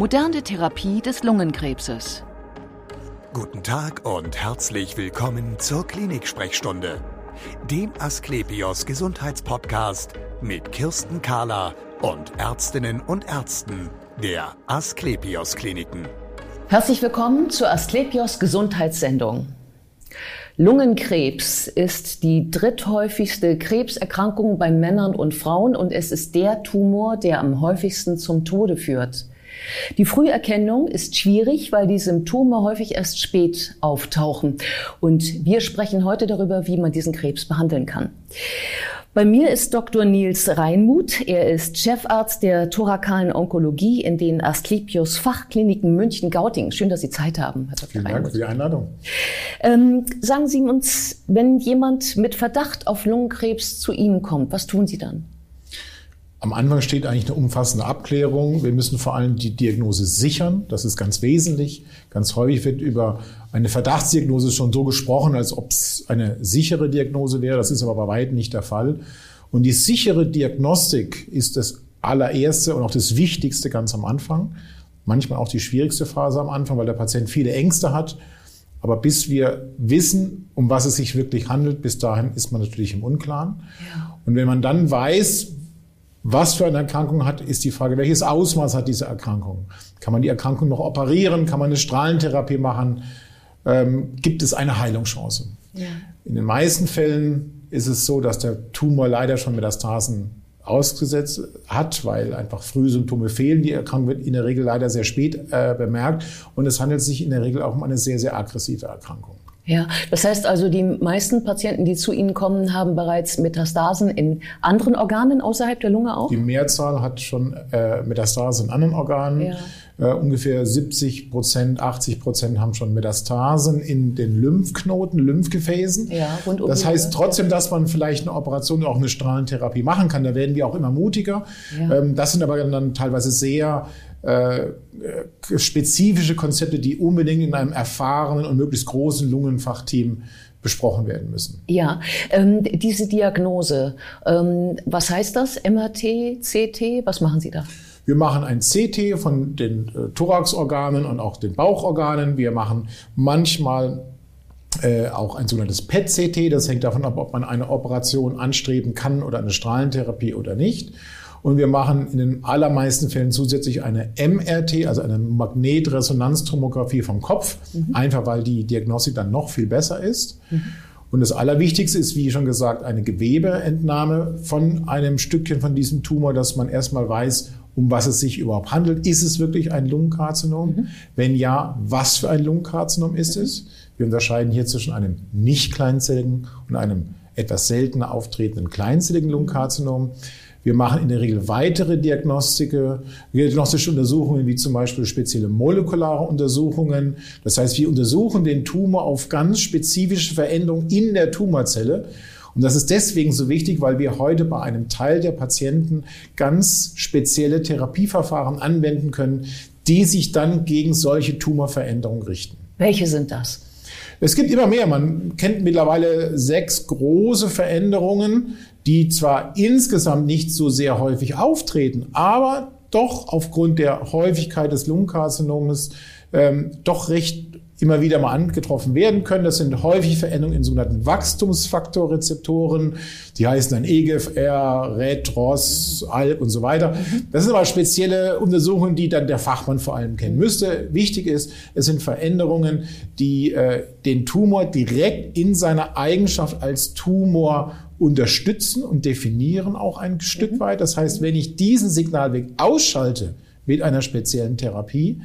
Moderne Therapie des Lungenkrebses. Guten Tag und herzlich willkommen zur Klinik-Sprechstunde, dem Asklepios Gesundheitspodcast mit Kirsten Kahler und Ärztinnen und Ärzten der Asklepios Kliniken. Herzlich willkommen zur Asklepios Gesundheitssendung. Lungenkrebs ist die dritthäufigste Krebserkrankung bei Männern und Frauen und es ist der Tumor, der am häufigsten zum Tode führt. Die Früherkennung ist schwierig, weil die Symptome häufig erst spät auftauchen. Und wir sprechen heute darüber, wie man diesen Krebs behandeln kann. Bei mir ist Dr. Nils Reinmuth. Er ist Chefarzt der thorakalen Onkologie in den Asklepios Fachkliniken München-Gauting. Schön, dass Sie Zeit haben, Herr Dr. Vielen Reinmuth. Dank für die Einladung. Ähm, sagen Sie uns, wenn jemand mit Verdacht auf Lungenkrebs zu Ihnen kommt, was tun Sie dann? Am Anfang steht eigentlich eine umfassende Abklärung. Wir müssen vor allem die Diagnose sichern. Das ist ganz wesentlich. Ganz häufig wird über eine Verdachtsdiagnose schon so gesprochen, als ob es eine sichere Diagnose wäre. Das ist aber bei weitem nicht der Fall. Und die sichere Diagnostik ist das allererste und auch das Wichtigste ganz am Anfang. Manchmal auch die schwierigste Phase am Anfang, weil der Patient viele Ängste hat. Aber bis wir wissen, um was es sich wirklich handelt, bis dahin ist man natürlich im Unklaren. Ja. Und wenn man dann weiß, was für eine Erkrankung hat, ist die Frage, welches Ausmaß hat diese Erkrankung? Kann man die Erkrankung noch operieren? Kann man eine Strahlentherapie machen? Ähm, gibt es eine Heilungschance? Ja. In den meisten Fällen ist es so, dass der Tumor leider schon Metastasen ausgesetzt hat, weil einfach frühe Symptome fehlen. Die Erkrankung wird in der Regel leider sehr spät äh, bemerkt und es handelt sich in der Regel auch um eine sehr, sehr aggressive Erkrankung. Ja, das heißt also, die meisten Patienten, die zu Ihnen kommen, haben bereits Metastasen in anderen Organen außerhalb der Lunge auch? Die Mehrzahl hat schon äh, Metastasen in anderen Organen. Ja. Äh, ungefähr 70 Prozent, 80 Prozent haben schon Metastasen in den Lymphknoten, Lymphgefäßen. Ja, rund um das heißt trotzdem, dass man vielleicht eine Operation, auch eine Strahlentherapie machen kann. Da werden wir auch immer mutiger. Ja. Ähm, das sind aber dann teilweise sehr äh, spezifische Konzepte, die unbedingt in einem erfahrenen und möglichst großen Lungenfachteam besprochen werden müssen. Ja, ähm, diese Diagnose, ähm, was heißt das? MRT, CT, was machen Sie da? Wir machen ein CT von den äh, Thoraxorganen und auch den Bauchorganen. Wir machen manchmal äh, auch ein sogenanntes PET-CT. Das hängt davon ab, ob man eine Operation anstreben kann oder eine Strahlentherapie oder nicht. Und wir machen in den allermeisten Fällen zusätzlich eine MRT, also eine Magnetresonanztomographie vom Kopf, mhm. einfach weil die Diagnostik dann noch viel besser ist. Mhm. Und das Allerwichtigste ist, wie schon gesagt, eine Gewebeentnahme von einem Stückchen von diesem Tumor, dass man erstmal weiß, um was es sich überhaupt handelt. Ist es wirklich ein Lungenkarzinom? Mhm. Wenn ja, was für ein Lungenkarzinom ist mhm. es? Wir unterscheiden hier zwischen einem nicht kleinzelligen und einem etwas seltener auftretenden kleinzelligen Lungenkarzinom. Wir machen in der Regel weitere Diagnostische, diagnostische Untersuchungen, wie zum Beispiel spezielle molekulare Untersuchungen. Das heißt, wir untersuchen den Tumor auf ganz spezifische Veränderungen in der Tumorzelle. Und das ist deswegen so wichtig, weil wir heute bei einem Teil der Patienten ganz spezielle Therapieverfahren anwenden können, die sich dann gegen solche Tumorveränderungen richten. Welche sind das? Es gibt immer mehr. Man kennt mittlerweile sechs große Veränderungen, die zwar insgesamt nicht so sehr häufig auftreten, aber doch aufgrund der Häufigkeit des Lungenkarzinomes ähm, doch recht immer wieder mal angetroffen werden können. Das sind häufig Veränderungen in sogenannten Wachstumsfaktorrezeptoren. Die heißen dann EGFR, RET, ROS, ALK und so weiter. Das sind aber spezielle Untersuchungen, die dann der Fachmann vor allem kennen müsste. Wichtig ist, es sind Veränderungen, die äh, den Tumor direkt in seiner Eigenschaft als Tumor unterstützen und definieren auch ein Stück mhm. weit. Das heißt, wenn ich diesen Signalweg ausschalte mit einer speziellen Therapie,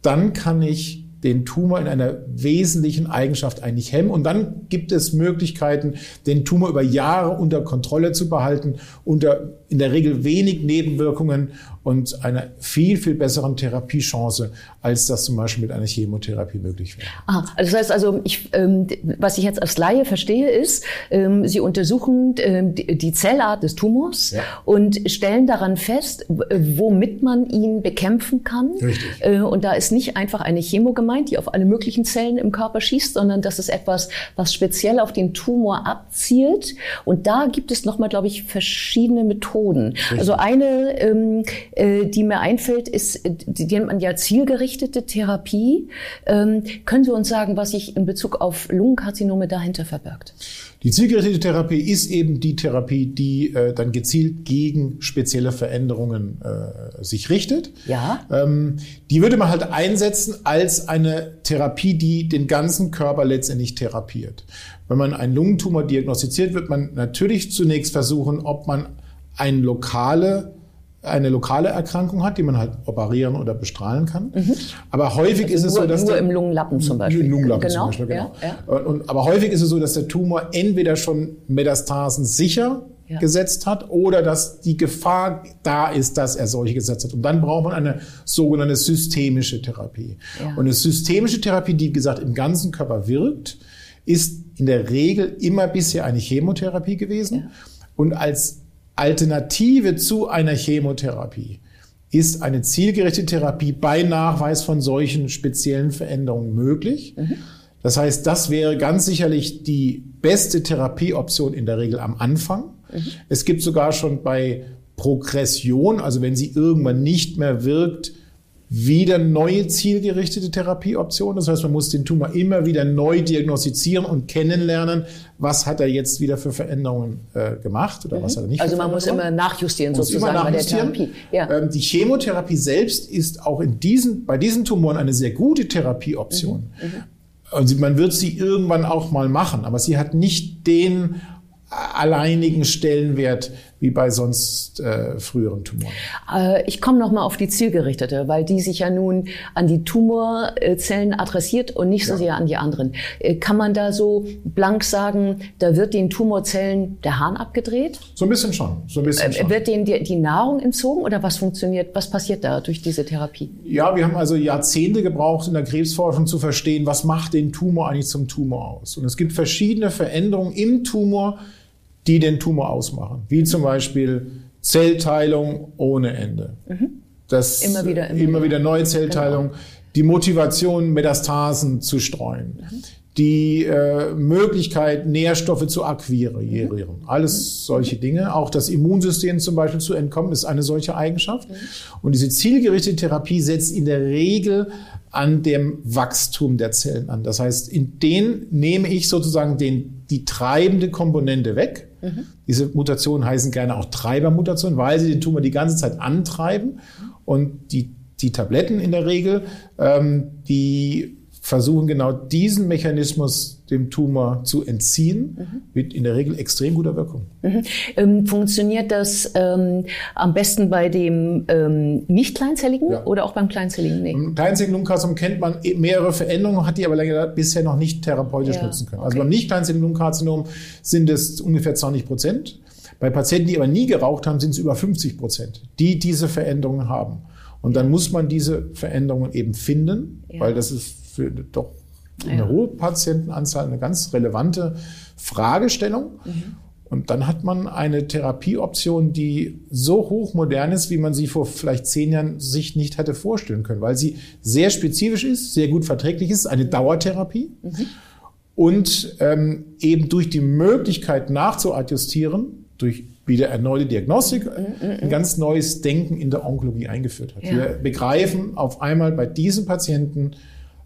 dann kann ich den Tumor in einer wesentlichen Eigenschaft eigentlich hemmen. Und dann gibt es Möglichkeiten, den Tumor über Jahre unter Kontrolle zu behalten, unter in der Regel wenig Nebenwirkungen und einer viel, viel besseren Therapiechance, als das zum Beispiel mit einer Chemotherapie möglich wäre. Ah, also das heißt also, ich, ähm, was ich jetzt als Laie verstehe, ist, ähm, Sie untersuchen ähm, die Zellart des Tumors ja. und stellen daran fest, womit man ihn bekämpfen kann. Richtig. Äh, und da ist nicht einfach eine Chemo gemeint, die auf alle möglichen Zellen im Körper schießt, sondern das ist etwas, was speziell auf den Tumor abzielt. Und da gibt es nochmal, glaube ich, verschiedene Methoden. Richtig. Also eine ähm, äh, die mir einfällt, ist, äh, die nennt man ja zielgerichtete Therapie. Ähm, können Sie uns sagen, was sich in Bezug auf Lungenkarzinome dahinter verbirgt? Die zielgerichtete Therapie ist eben die Therapie, die äh, dann gezielt gegen spezielle Veränderungen äh, sich richtet. Ja. Ähm, die würde man halt einsetzen als eine Therapie, die den ganzen Körper letztendlich therapiert. Wenn man einen Lungentumor diagnostiziert, wird man natürlich zunächst versuchen, ob man eine lokale eine lokale Erkrankung hat, die man halt operieren oder bestrahlen kann. Mhm. Aber häufig also ist es nur, so, dass nur der, im Lungenlappen zum Beispiel. Lungenlappen genau. zum Beispiel, genau. Ja, ja. Und, aber häufig ist es so, dass der Tumor entweder schon Metastasen sicher ja. gesetzt hat oder dass die Gefahr da ist, dass er solche gesetzt hat. Und dann braucht man eine sogenannte systemische Therapie. Und eine systemische Therapie, die, wie gesagt, im ganzen Körper wirkt, ist in der Regel immer bisher eine Chemotherapie gewesen. Und als Alternative zu einer Chemotherapie ist eine zielgerichtete Therapie bei Nachweis von solchen speziellen Veränderungen möglich. Das heißt, das wäre ganz sicherlich die beste Therapieoption in der Regel am Anfang. Es gibt sogar schon bei Progression, also wenn sie irgendwann nicht mehr wirkt, wieder neue zielgerichtete Therapieoptionen. Das heißt, man muss den Tumor immer wieder neu diagnostizieren und kennenlernen, was hat er jetzt wieder für Veränderungen äh, gemacht oder mhm. was hat er nicht. Also man muss immer nachjustieren muss sozusagen immer nachjustieren. bei der Therapie. Ja. Ähm, die Chemotherapie selbst ist auch in diesen, bei diesen Tumoren eine sehr gute Therapieoption. Mhm. Mhm. Also man wird sie irgendwann auch mal machen, aber sie hat nicht den alleinigen Stellenwert wie bei sonst äh, früheren Tumoren. Äh, ich komme noch mal auf die zielgerichtete, weil die sich ja nun an die Tumorzellen adressiert und nicht so ja. sehr an die anderen. Äh, kann man da so blank sagen, da wird den Tumorzellen der Hahn abgedreht? So ein bisschen schon. So ein bisschen äh, schon. Wird denen die, die Nahrung entzogen oder was funktioniert? Was passiert da durch diese Therapie? Ja, wir haben also Jahrzehnte gebraucht in der Krebsforschung zu verstehen, was macht den Tumor eigentlich zum Tumor aus. Und es gibt verschiedene Veränderungen im Tumor, die den Tumor ausmachen, wie zum Beispiel Zellteilung ohne Ende. Mhm. Das immer wieder, immer, immer wieder neue Zellteilung, genau. die Motivation, Metastasen zu streuen, mhm. die äh, Möglichkeit, Nährstoffe zu akquirieren. Mhm. Alles solche Dinge. Auch das Immunsystem zum Beispiel zu entkommen, ist eine solche Eigenschaft. Und diese zielgerichtete Therapie setzt in der Regel an dem Wachstum der Zellen an. Das heißt, in denen nehme ich sozusagen den, die treibende Komponente weg. Mhm. Diese Mutationen heißen gerne auch Treibermutationen, weil sie den Tumor die ganze Zeit antreiben. Und die, die Tabletten in der Regel, ähm, die versuchen genau diesen Mechanismus dem Tumor zu entziehen, mhm. mit in der Regel extrem guter Wirkung. Mhm. Ähm, funktioniert das ähm, am besten bei dem ähm, nicht kleinzelligen ja. oder auch beim kleinzelligen? Nee. Beim kleinzelligen Lungenkarzinom kennt man e- mehrere Veränderungen, hat die aber leider bisher noch nicht therapeutisch ja. nutzen können. Also okay. beim nicht kleinzelligen Lungenkarzinom sind es ungefähr 20 Prozent. Bei Patienten, die aber nie geraucht haben, sind es über 50 Prozent, die diese Veränderungen haben. Und dann muss man diese Veränderungen eben finden, ja. weil das ist für doch eine ja. hohe Patientenanzahl eine ganz relevante Fragestellung. Mhm. Und dann hat man eine Therapieoption, die so hochmodern ist, wie man sie vor vielleicht zehn Jahren sich nicht hätte vorstellen können, weil sie sehr spezifisch ist, sehr gut verträglich ist, eine Dauertherapie. Mhm. Und ähm, eben durch die Möglichkeit nachzuadjustieren, durch wieder erneute Diagnostik, mhm, mhm, mhm. ein ganz neues Denken in der Onkologie eingeführt hat. Ja. Wir begreifen auf einmal bei diesen Patienten,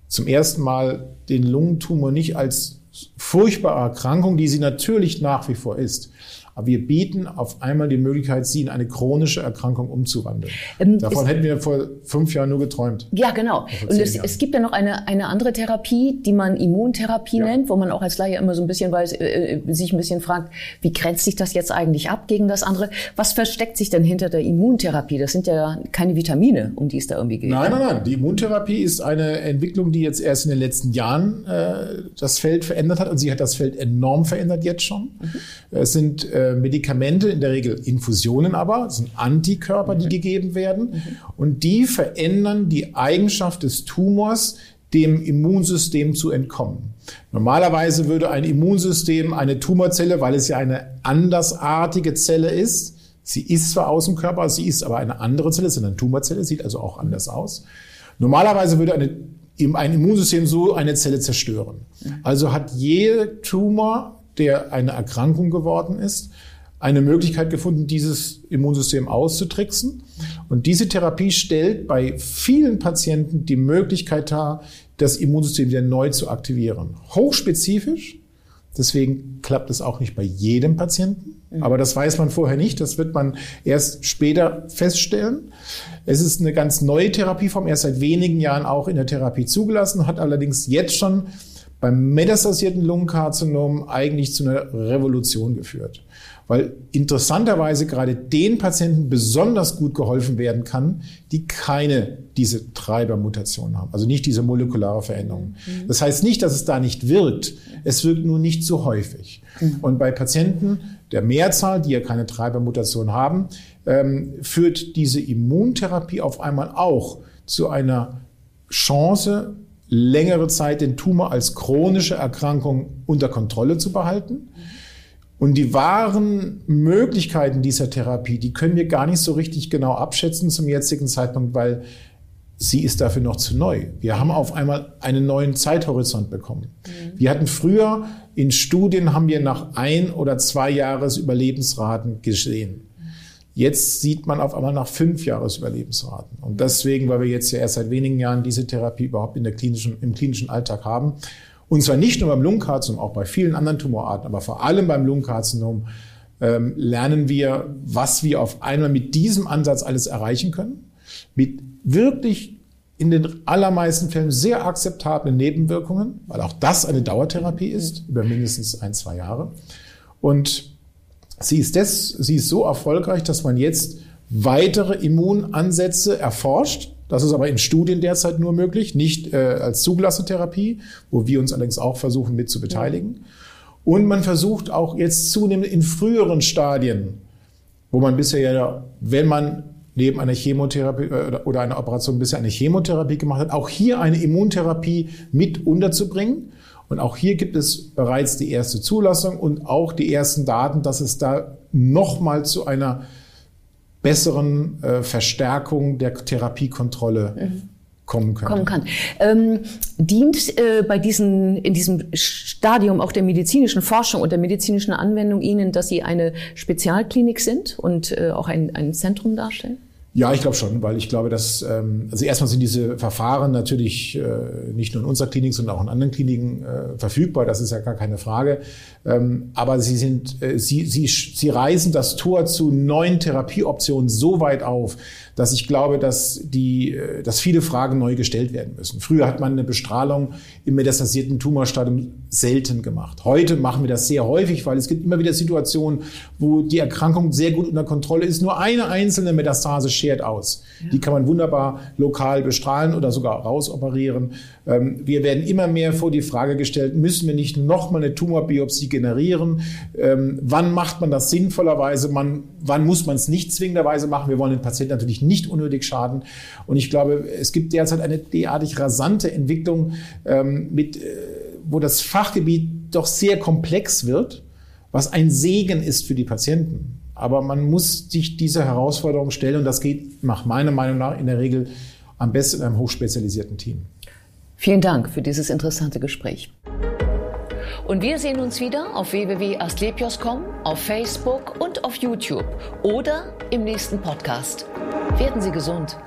zum ersten Mal den Lungentumor nicht als furchtbare Erkrankung, die sie natürlich nach wie vor ist, aber wir bieten auf einmal die Möglichkeit, sie in eine chronische Erkrankung umzuwandeln. Ähm, Davon hätten wir vor fünf Jahren nur geträumt. Ja, genau. Und es, es, gibt ja noch eine, eine andere Therapie, die man Immuntherapie ja. nennt, wo man auch als Laie immer so ein bisschen weiß, äh, äh, sich ein bisschen fragt, wie grenzt sich das jetzt eigentlich ab gegen das andere? Was versteckt sich denn hinter der Immuntherapie? Das sind ja keine Vitamine, um die es da irgendwie geht. Nein, nein, nein. Die Immuntherapie ist eine Entwicklung, die jetzt erst in den letzten Jahren äh, das Feld verändert hat und sie hat das Feld enorm verändert jetzt schon. Mhm. Es sind äh, Medikamente, in der Regel Infusionen aber, das sind Antikörper, die mhm. gegeben werden. Mhm. Und die verändern die Eigenschaft des Tumors, dem Immunsystem zu entkommen. Normalerweise würde ein Immunsystem eine Tumorzelle, weil es ja eine andersartige Zelle ist, sie ist zwar aus dem Körper, sie ist aber eine andere Zelle, es ist eine Tumorzelle, sieht also auch anders aus. Normalerweise würde eine, ein Immunsystem so eine Zelle zerstören. Mhm. Also hat jeder Tumor der eine Erkrankung geworden ist, eine Möglichkeit gefunden, dieses Immunsystem auszutricksen. Und diese Therapie stellt bei vielen Patienten die Möglichkeit dar, das Immunsystem wieder neu zu aktivieren. Hochspezifisch. Deswegen klappt es auch nicht bei jedem Patienten. Aber das weiß man vorher nicht. Das wird man erst später feststellen. Es ist eine ganz neue Therapieform, erst seit wenigen Jahren auch in der Therapie zugelassen, hat allerdings jetzt schon beim metastasierten Lungenkarzinom eigentlich zu einer Revolution geführt weil interessanterweise gerade den Patienten besonders gut geholfen werden kann, die keine diese Treibermutation haben, also nicht diese molekulare Veränderung. Mhm. Das heißt nicht, dass es da nicht wirkt, es wirkt nur nicht so häufig. Mhm. Und bei Patienten der Mehrzahl, die ja keine Treibermutation haben, ähm, führt diese Immuntherapie auf einmal auch zu einer Chance, längere Zeit den Tumor als chronische Erkrankung unter Kontrolle zu behalten. Und die wahren Möglichkeiten dieser Therapie, die können wir gar nicht so richtig genau abschätzen zum jetzigen Zeitpunkt, weil sie ist dafür noch zu neu. Wir haben auf einmal einen neuen Zeithorizont bekommen. Mhm. Wir hatten früher in Studien haben wir nach ein oder zwei Jahres Überlebensraten gesehen. Jetzt sieht man auf einmal nach fünf Jahres Überlebensraten. Und deswegen, weil wir jetzt ja erst seit wenigen Jahren diese Therapie überhaupt in der klinischen, im klinischen Alltag haben, und zwar nicht nur beim Lungenkarzinom, auch bei vielen anderen Tumorarten, aber vor allem beim Lungenkarzinom ähm, lernen wir, was wir auf einmal mit diesem Ansatz alles erreichen können. Mit wirklich in den allermeisten Fällen sehr akzeptablen Nebenwirkungen, weil auch das eine Dauertherapie ist, über mindestens ein, zwei Jahre. Und sie ist, des, sie ist so erfolgreich, dass man jetzt weitere Immunansätze erforscht, das ist aber in Studien derzeit nur möglich, nicht äh, als zugelassene Therapie, wo wir uns allerdings auch versuchen mit zu beteiligen. Und man versucht auch jetzt zunehmend in früheren Stadien, wo man bisher ja, wenn man neben einer Chemotherapie äh, oder einer Operation bisher eine Chemotherapie gemacht hat, auch hier eine Immuntherapie mit unterzubringen. Und auch hier gibt es bereits die erste Zulassung und auch die ersten Daten, dass es da nochmal zu einer besseren äh, Verstärkung der Therapiekontrolle mhm. kommen könnte. Kommen kann. Ähm, dient äh, bei diesen, in diesem Stadium auch der medizinischen Forschung und der medizinischen Anwendung Ihnen, dass Sie eine Spezialklinik sind und äh, auch ein, ein Zentrum darstellen? Ja, ich glaube schon, weil ich glaube, dass ähm, also erstmal sind diese Verfahren natürlich äh, nicht nur in unserer Klinik, sondern auch in anderen Kliniken äh, verfügbar. Das ist ja gar keine Frage. Ähm, aber sie sind, äh, sie, sie, sie reißen das Tor zu neuen Therapieoptionen so weit auf, dass ich glaube, dass die, äh, dass viele Fragen neu gestellt werden müssen. Früher hat man eine Bestrahlung im metastasierten Tumorstadium selten gemacht. Heute machen wir das sehr häufig, weil es gibt immer wieder Situationen, wo die Erkrankung sehr gut unter Kontrolle ist. Nur eine einzelne Metastase schert aus. Ja. Die kann man wunderbar lokal bestrahlen oder sogar rausoperieren. Ähm, wir werden immer mehr vor die Frage gestellt, müssen wir nicht nochmal eine Tumorbiopsie generieren? Ähm, wann macht man das sinnvollerweise? Man, wann muss man es nicht zwingenderweise machen? Wir wollen den Patienten natürlich nicht unnötig schaden. Und ich glaube, es gibt derzeit eine derartig rasante Entwicklung, ähm, mit, äh, wo das Fachgebiet doch sehr komplex wird, was ein Segen ist für die Patienten. Aber man muss sich dieser Herausforderung stellen und das geht nach meiner Meinung nach in der Regel am besten in einem hochspezialisierten Team. Vielen Dank für dieses interessante Gespräch. Und wir sehen uns wieder auf www.astlepios.com, auf Facebook und auf YouTube oder im nächsten Podcast. Werden Sie gesund.